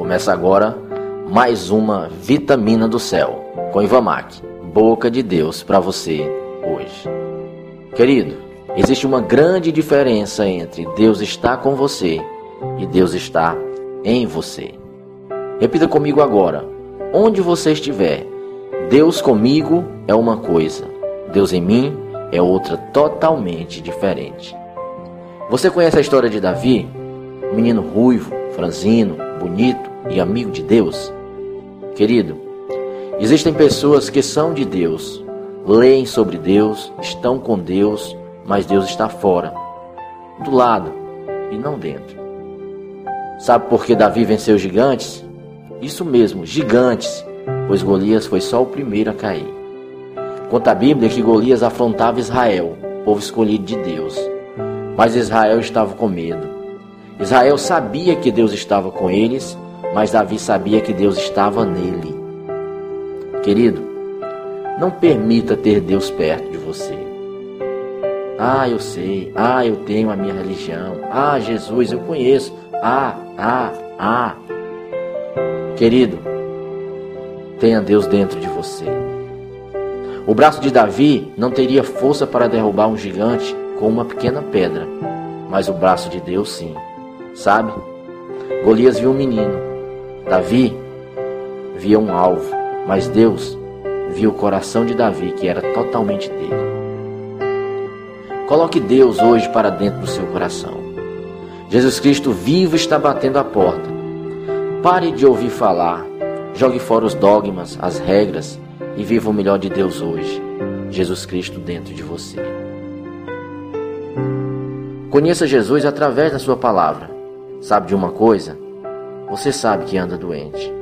Começa agora mais uma vitamina do céu com Ivamac, boca de Deus para você hoje. Querido, existe uma grande diferença entre Deus está com você e Deus está em você. Repita comigo agora. Onde você estiver, Deus comigo é uma coisa, Deus em mim é outra totalmente diferente. Você conhece a história de Davi? Menino ruivo, franzino, bonito e amigo de Deus? Querido, existem pessoas que são de Deus, leem sobre Deus, estão com Deus, mas Deus está fora, do lado e não dentro. Sabe por que Davi venceu os gigantes? Isso mesmo, gigantes, pois Golias foi só o primeiro a cair. Conta a Bíblia que Golias afrontava Israel, povo escolhido de Deus. Mas Israel estava com medo. Israel sabia que Deus estava com eles, mas Davi sabia que Deus estava nele. Querido, não permita ter Deus perto de você. Ah, eu sei. Ah, eu tenho a minha religião. Ah, Jesus, eu conheço. Ah, ah, ah. Querido, tenha Deus dentro de você. O braço de Davi não teria força para derrubar um gigante com uma pequena pedra, mas o braço de Deus sim. Sabe? Golias viu um menino. Davi via um alvo, mas Deus viu o coração de Davi, que era totalmente dele. Coloque Deus hoje para dentro do seu coração. Jesus Cristo vivo está batendo a porta. Pare de ouvir falar. Jogue fora os dogmas, as regras e viva o melhor de Deus hoje. Jesus Cristo dentro de você. Conheça Jesus através da sua palavra. Sabe de uma coisa? Você sabe que anda doente.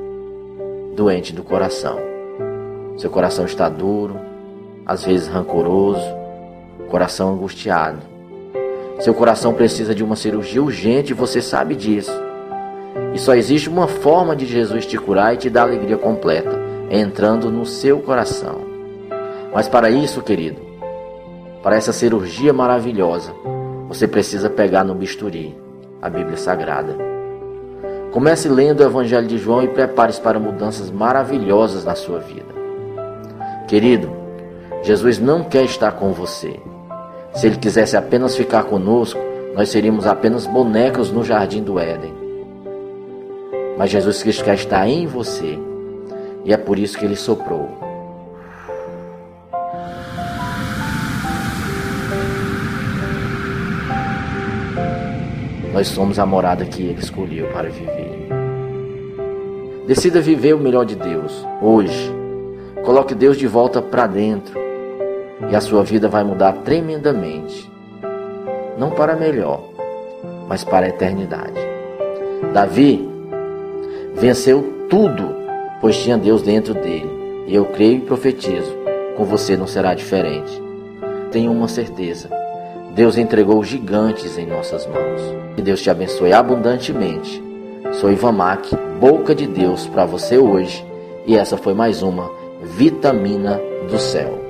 Doente do coração. Seu coração está duro, às vezes rancoroso, coração angustiado. Seu coração precisa de uma cirurgia urgente e você sabe disso. E só existe uma forma de Jesus te curar e te dar alegria completa, entrando no seu coração. Mas para isso, querido, para essa cirurgia maravilhosa, você precisa pegar no bisturi a Bíblia Sagrada. Comece lendo o Evangelho de João e prepare-se para mudanças maravilhosas na sua vida. Querido, Jesus não quer estar com você. Se ele quisesse apenas ficar conosco, nós seríamos apenas bonecos no jardim do Éden. Mas Jesus Cristo quer estar em você, e é por isso que ele soprou Nós somos a morada que Ele escolheu para viver. Decida viver o melhor de Deus hoje. Coloque Deus de volta para dentro e a sua vida vai mudar tremendamente. Não para melhor, mas para a eternidade. Davi venceu tudo, pois tinha Deus dentro dele. E eu creio e profetizo: com você não será diferente. Tenho uma certeza Deus entregou gigantes em nossas mãos. Que Deus te abençoe abundantemente. Sou Ivan Mac, boca de Deus para você hoje. E essa foi mais uma Vitamina do Céu.